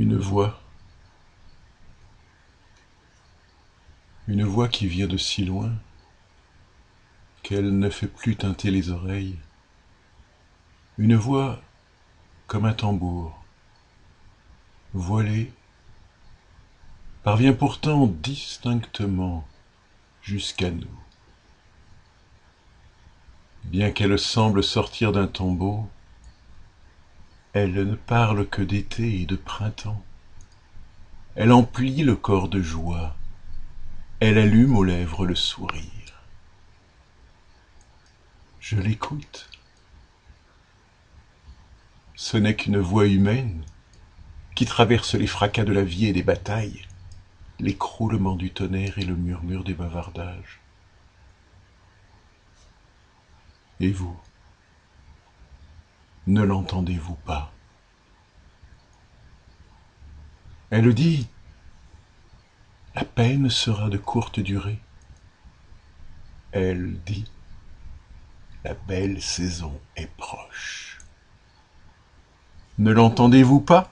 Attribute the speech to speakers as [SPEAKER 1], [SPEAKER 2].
[SPEAKER 1] Une voix. Une voix qui vient de si loin qu'elle ne fait plus tinter les oreilles. Une voix comme un tambour, voilée, parvient pourtant distinctement jusqu'à nous. Bien qu'elle semble sortir d'un tombeau, elle ne parle que d'été et de printemps. Elle emplit le corps de joie, elle allume aux lèvres le sourire. Je l'écoute. Ce n'est qu'une voix humaine qui traverse les fracas de la vie et des batailles, l'écroulement du tonnerre et le murmure des bavardages. Et vous? Ne l'entendez-vous pas? Elle dit La peine sera de courte durée. Elle dit La belle saison est proche. Ne l'entendez-vous pas?